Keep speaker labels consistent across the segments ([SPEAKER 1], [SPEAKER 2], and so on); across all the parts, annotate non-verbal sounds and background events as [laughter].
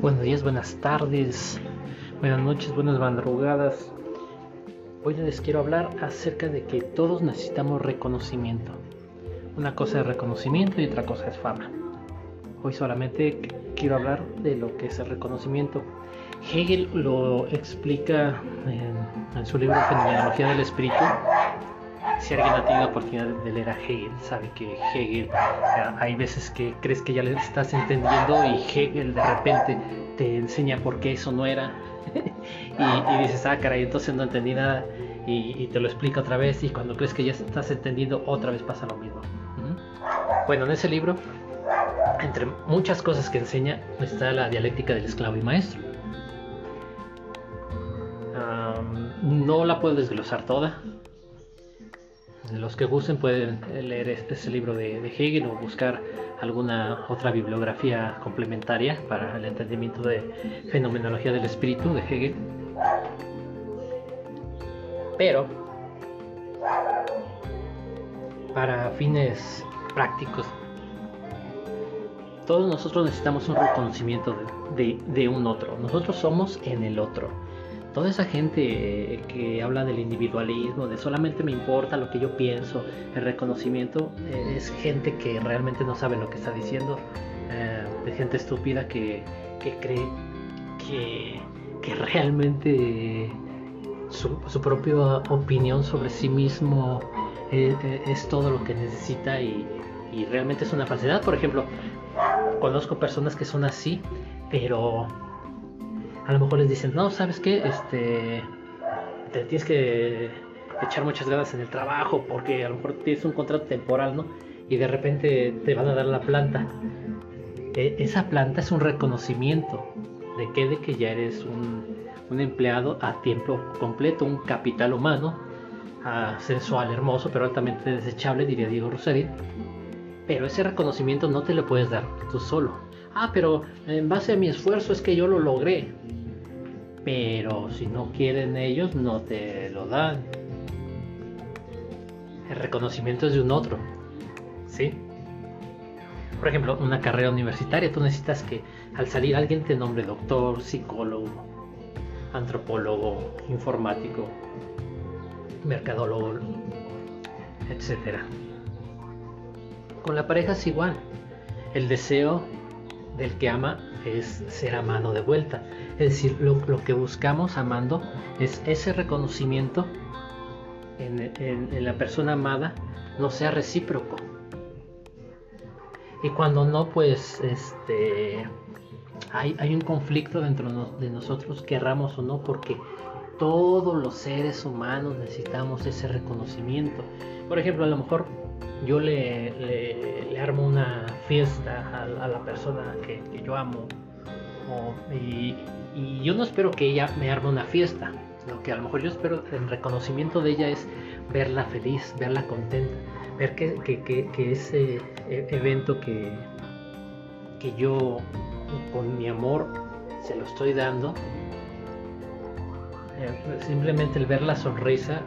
[SPEAKER 1] Buenos días, buenas tardes, buenas noches, buenas madrugadas. Hoy les quiero hablar acerca de que todos necesitamos reconocimiento. Una cosa es reconocimiento y otra cosa es fama. Hoy solamente quiero hablar de lo que es el reconocimiento. Hegel lo explica en, su libro Fenomenología del Espíritu si alguien ha tenido la oportunidad de leer a Hegel, sabe que Hegel, eh, hay veces que crees que ya le estás entendiendo y Hegel de repente te enseña por qué eso no era. [laughs] y, dices, ah, caray, entonces no entendí nada. Y, te lo explica otra vez. Y cuando crees que ya estás entendiendo, otra vez pasa lo mismo. Bueno, en ese libro, entre muchas cosas que enseña, está la dialéctica del esclavo y maestro. no la puedo desglosar toda, los que gusten pueden leer este, libro de, Hegel o buscar alguna otra bibliografía complementaria para el entendimiento de fenomenología del espíritu de Hegel. Pero, para fines prácticos, todos nosotros necesitamos un reconocimiento de un otro. Nosotros somos en el otro toda esa gente que habla del individualismo, de solamente me importa lo que yo pienso, el reconocimiento, eh, es gente que realmente no sabe lo que está diciendo, eh, de gente estúpida que, cree que, realmente su, propia opinión sobre sí mismo eh, es, todo lo que necesita y, y realmente es una falsedad. Por ejemplo, conozco personas que son así, pero a lo mejor les dicen, no, ¿sabes qué? Este, te tienes que echar muchas ganas en el trabajo porque a lo mejor tienes un contrato temporal, ¿no? Y de repente te van a dar la planta. E, esa planta es un reconocimiento de que, de que ya eres un, empleado a tiempo completo, un capital humano, sensual, hermoso, pero altamente desechable, diría Diego Rossetti. Pero ese reconocimiento no te lo puedes dar tú solo. Ah, pero en base a mi esfuerzo es que yo lo logré pero si no quieren ellos no te lo dan. El reconocimiento es de un otro, ¿sí? Por ejemplo, una carrera universitaria, tú necesitas que al salir alguien te nombre doctor, psicólogo, antropólogo, informático, mercadólogo, etc. Con la pareja es igual. El deseo del que ama es ser amado de vuelta. Es decir, lo, que buscamos amando es ese reconocimiento en, la persona amada no sea recíproco. Y cuando no, pues este, hay, hay un conflicto dentro de nosotros, querramos o no, porque todos los seres humanos necesitamos ese reconocimiento. Por ejemplo, a lo mejor yo le, armo una fiesta a, la persona que, yo amo y, yo no espero que ella me arme una fiesta, lo que a lo mejor yo espero en reconocimiento de ella es verla feliz, verla contenta, ver que, ese e, evento que, que yo con mi amor se lo estoy dando, eh, simplemente el ver la sonrisa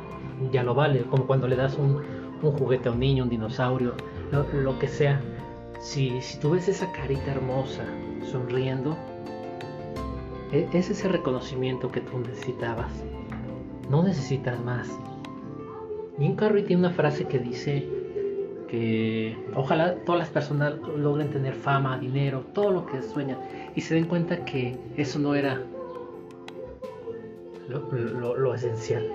[SPEAKER 1] ya lo vale, como cuando le das un, un juguete a un niño, un dinosaurio, lo, que sea. Si, si tú ves esa carita hermosa sonriendo, e, es ese reconocimiento que tú necesitabas. No necesitas más. Jim Carrey tiene una frase que dice que ojalá todas las personas logren tener fama, dinero, todo lo que sueñan y se den cuenta que eso no era lo, esencial.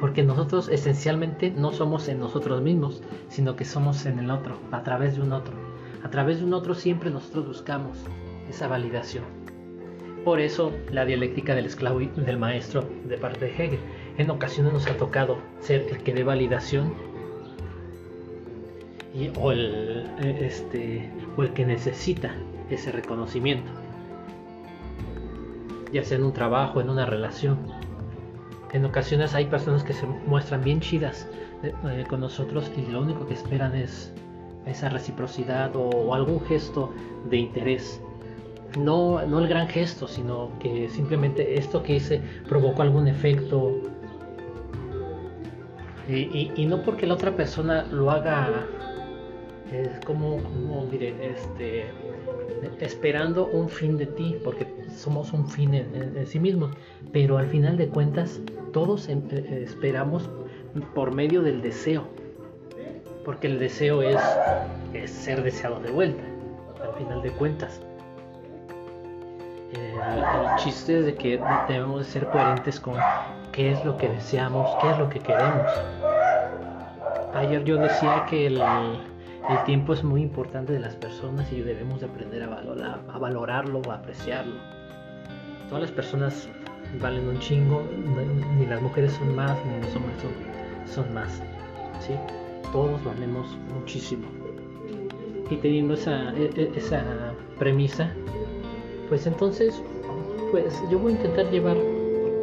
[SPEAKER 1] Porque nosotros esencialmente no somos en nosotros mismos, sino que somos en el otro, a través de un otro. A través de un otro siempre nosotros buscamos esa validación. Por eso la dialéctica del esclavo y del maestro de parte de Hegel. En ocasiones nos ha tocado ser el que dé validación y, o, el, este, o el que necesita ese reconocimiento, ya sea en un trabajo, en una relación en ocasiones hay personas que se muestran bien chidas eh, eh, con nosotros y lo único que esperan es esa reciprocidad o, algún gesto de interés. No, no el gran gesto, sino que simplemente esto que hice provocó algún efecto. Y, no porque la otra persona lo haga es como, como este, esperando un fin de ti, porque somos un fin en, sí mismos, pero al final de cuentas todos em, eh, esperamos por medio del deseo, porque el deseo es, ser deseado de vuelta, al final de cuentas. Eh, el chiste es de que debemos de ser coherentes con qué es lo que deseamos, qué es lo que queremos. Ayer yo decía que el, el tiempo es muy importante de las personas y debemos de aprender a, valorar, a valorarlo, a apreciarlo. Todas las personas valen un chingo, ni las mujeres son más, ni los hombres son, más. ¿sí? Todos valemos muchísimo. Y teniendo esa, e, e, esa premisa, pues entonces, pues yo voy a intentar llevar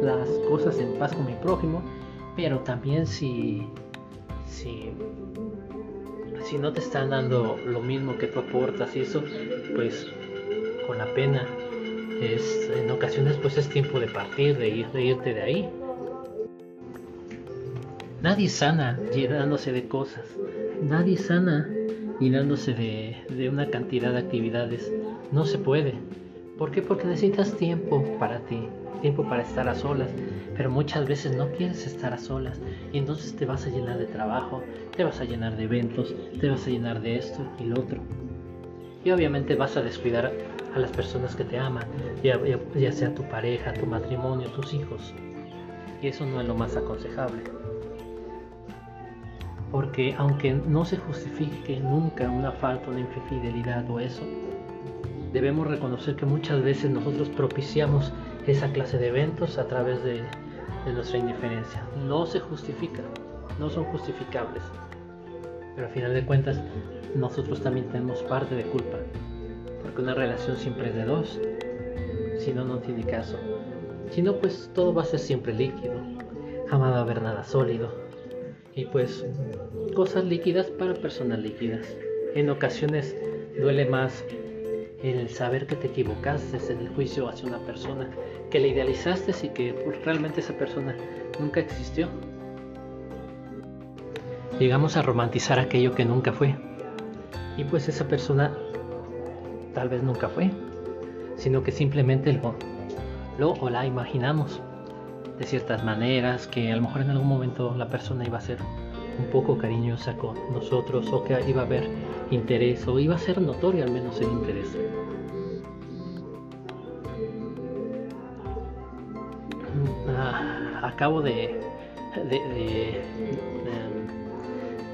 [SPEAKER 1] las cosas en paz con mi prójimo, pero también si, si si no te están dando lo mismo que tú aportas y eso, pues con la pena es en ocasiones pues es tiempo de partir, de, ir, de irte de ahí. Nadie sana llenándose de cosas, nadie sana llenándose de, de una cantidad de actividades. No se puede. ¿Por qué? Porque necesitas tiempo para ti, tiempo para estar a solas, pero muchas veces no quieres estar a solas y entonces te vas a llenar de trabajo, te vas a llenar de eventos, te vas a llenar de esto y lo otro. Y obviamente vas a descuidar a las personas que te aman, ya, ya sea tu pareja, tu matrimonio, tus hijos. Y eso no es lo más aconsejable. Porque aunque no se justifique nunca una falta, una infidelidad o eso, debemos reconocer que muchas veces nosotros propiciamos esa clase de eventos a través de, nuestra indiferencia. No se justifica, no son justificables. Pero al final de cuentas, nosotros también tenemos parte de culpa. Porque una relación siempre es de dos. Si no, no tiene caso. Si no, pues todo va a ser siempre líquido. Jamás va a haber nada sólido. Y pues cosas líquidas para personas líquidas. En ocasiones duele más el saber que te equivocaste en el juicio hacia una persona, que le idealizaste y que pues, realmente esa persona nunca existió. Llegamos a romantizar aquello que nunca fue. Y pues esa persona tal vez nunca fue, sino que simplemente lo, lo o la imaginamos de ciertas maneras, que a lo mejor en algún momento la persona iba a ser un poco cariñosa con nosotros o que iba a haber interés o iba a ser notorio al menos el interés. Ah, acabo de de,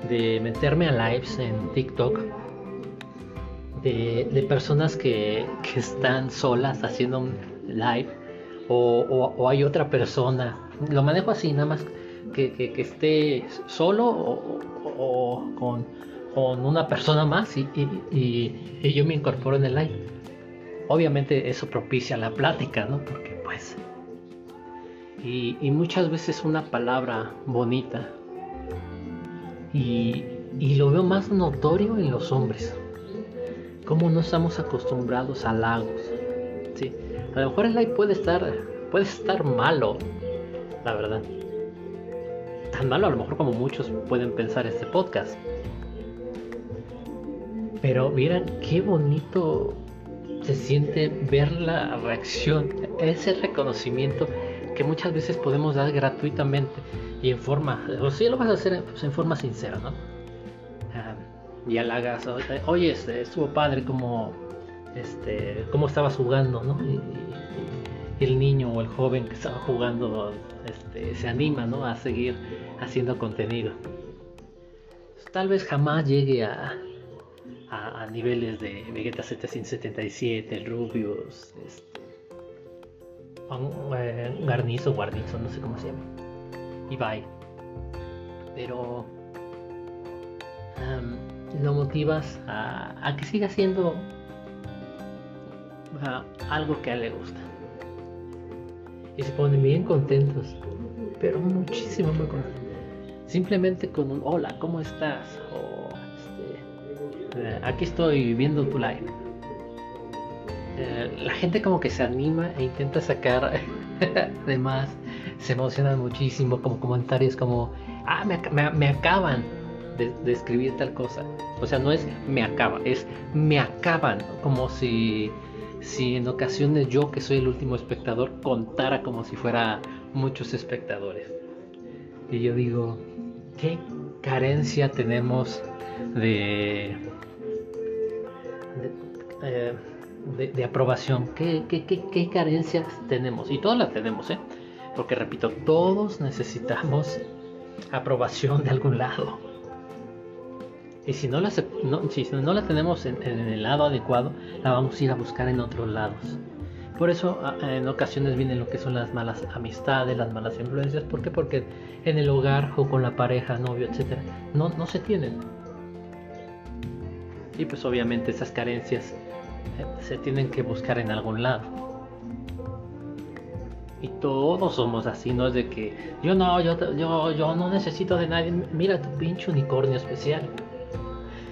[SPEAKER 1] de, meterme a lives en TikTok de, personas que, que, están solas haciendo un live o, o, hay otra persona. Lo manejo así, nada más que, esté solo o, con una persona más y, yo me incorporo en el live. Obviamente eso propicia la plática, ¿no? Porque pues... Y, muchas veces una palabra bonita. Y, lo veo más notorio en los hombres. Como no estamos acostumbrados a halagos. ¿sí? A lo mejor el live puede estar, puede estar malo, la verdad. Tan malo a lo mejor como muchos pueden pensar este podcast. Pero miren qué bonito se siente ver la reacción, ese reconocimiento que muchas veces podemos dar gratuitamente y en forma, o si lo vas a hacer pues, en forma sincera, ¿no? Ah, y halagas, oye, este, estuvo padre como, este, cómo estabas jugando, ¿no? Y, el niño o el joven que estaba jugando este, se anima, ¿no? A seguir haciendo contenido. Tal vez jamás llegue a, a, niveles de Vegeta 777, el Rubius, este, eh, Garnizo, Guarnizo, no sé cómo se llama, Ibai. Pero lo motivas a, que siga siendo algo que a él le gusta. Y se ponen bien contentos, pero muchísimo muy contentos. Simplemente con un hola, ¿cómo estás? Eh, aquí estoy viendo tu live. Eh, la gente como que se anima e intenta sacar [laughs] además se emocionan muchísimo como comentarios como ah me, acaban de, de, escribir tal cosa. O sea, no es me acaba, es me acaban, como si, si en ocasiones yo, que soy el último espectador, contara como si fuera muchos espectadores. Y yo digo, ¿qué carencia tenemos de, de, eh, aprobación? ¿Qué, qué, qué carencias tenemos? Y todas las tenemos, ¿eh? Porque repito, todos necesitamos aprobación de algún lado. Y si no la, si no la tenemos en, el lado adecuado, la vamos a ir a buscar en otros lados. Por eso en ocasiones vienen lo que son las malas amistades, las malas influencias. ¿Por qué? Porque en el hogar o con la pareja, novio, etcétera, no, no se tienen. Y pues obviamente esas carencias eh, se tienen que buscar en algún lado. Y todos somos así, no es de que yo no, yo, yo, yo no necesito de nadie. Mira tu pinche unicornio especial.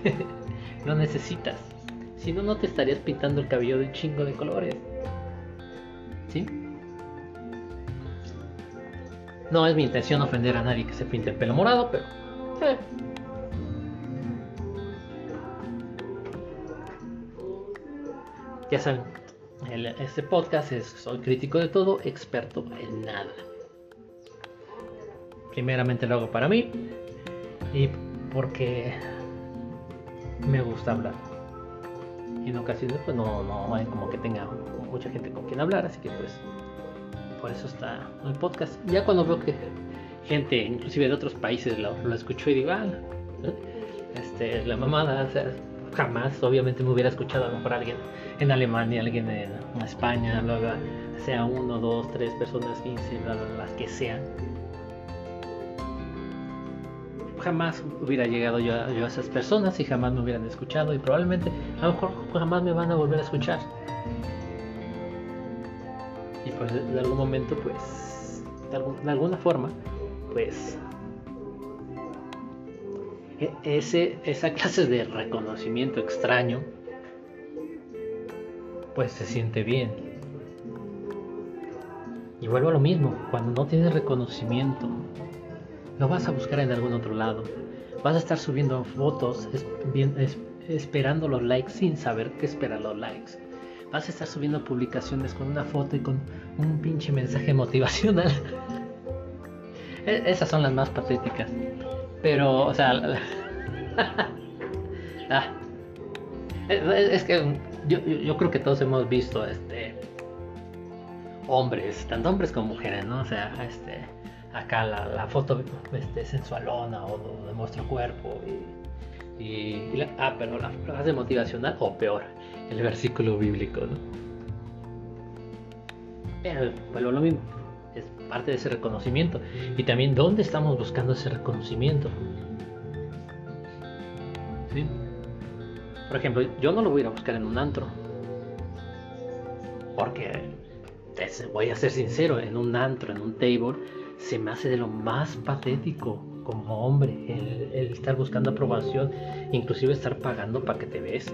[SPEAKER 1] [laughs] lo necesitas. Si no, no te estarías pintando el cabello de un chingo de colores. ¿Sí? No es mi intención ofender a nadie que se pinte el pelo morado, pero... Eh. Ya saben, este podcast es Soy crítico de todo, experto en nada. Primeramente lo hago para mí y porque me gusta hablar. Y en ocasiones pues no, no como que tenga mucha gente con quien hablar, así que pues por eso está el podcast. Ya cuando veo que gente, inclusive de otros países, lo, lo escucho y digo, ah, este, la mamada, o sea, jamás, obviamente me hubiera escuchado a lo mejor alguien en Alemania, alguien en España, sea uno, dos, tres personas, quince, las que sean. Jamás hubiera llegado yo a, esas personas y jamás me hubieran escuchado y probablemente a lo mejor jamás me van a volver a escuchar. Y pues de algún momento pues, de alguna forma, pues e, ese, esa clase de reconocimiento extraño, pues se siente bien. Y vuelvo a lo mismo, cuando no tienes reconocimiento, lo vas a buscar en algún otro lado. Vas a estar subiendo fotos esperando los likes sin saber qué esperar los likes. Vas a estar subiendo publicaciones con una foto y con un pinche mensaje [laughs] motivacional. E, esas son las más patéticas. Pero, o sea, [laughs] ah, es, que yo, creo que todos hemos visto este hombres, tanto hombres como mujeres, ¿no? O sea, este acá la, foto este, sensualona o de nuestro cuerpo y, la, ah, pero la frase motivacional o peor, el versículo bíblico, ¿no? Pero, lo mismo es parte de ese reconocimiento. Y también dónde estamos buscando ese reconocimiento. ¿Sí? Por ejemplo, yo no lo voy a ir a buscar en un antro. Porque, voy a ser sincero, en un antro, en un table, se me hace de lo más patético como hombre el, estar buscando aprobación, inclusive estar pagando para que te ves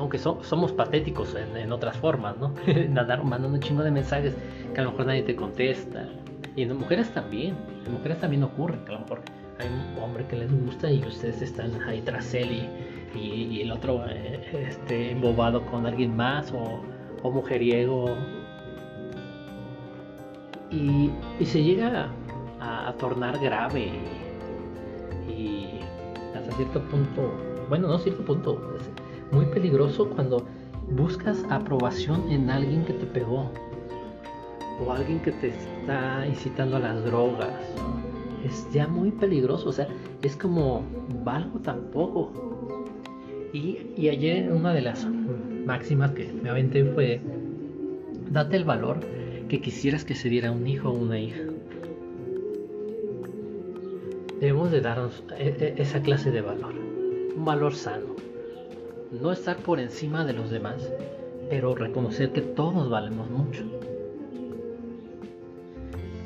[SPEAKER 1] aunque somos patéticos en, otras formas, ¿no? [laughs] Mandando un chingo de mensajes que a lo mejor nadie te contesta. Y en mujeres también, en mujeres también ocurre, que a lo mejor hay un hombre que les gusta y ustedes están ahí tras él y, el otro eh, este, embobado con alguien más o, mujeriego. Y, se llega a, tornar grave y, hasta cierto punto, bueno, no cierto punto, muy peligroso cuando buscas aprobación en alguien que te pegó o alguien que te está incitando a las drogas. Es ya muy peligroso, o sea, es como valgo tampoco. Y ayer una de las máximas que me aventé fue, date el valor que quisieras que se diera un hijo o una hija. Debemos de darnos e, e, esa clase de valor, un valor sano no estar por encima de los demás, pero reconocer que todos valemos mucho.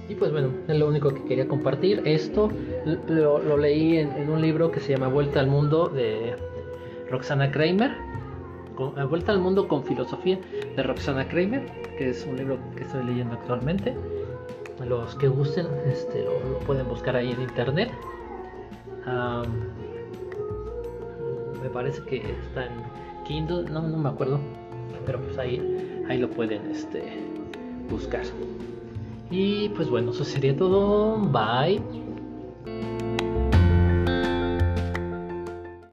[SPEAKER 1] Y pues bueno, es lo único que quería compartir. Esto lo, leí en, un libro que se llama Vuelta al Mundo de Roxana Kramer con, Vuelta al Mundo con Filosofía de Roxana Kramer, que es un libro que estoy leyendo actualmente. Los que gusten este, lo, pueden buscar ahí en internet. Me parece que está en Kindle, no, no me acuerdo, pero pues ahí, ahí lo pueden este, buscar. Y pues bueno, eso sería todo. Bye.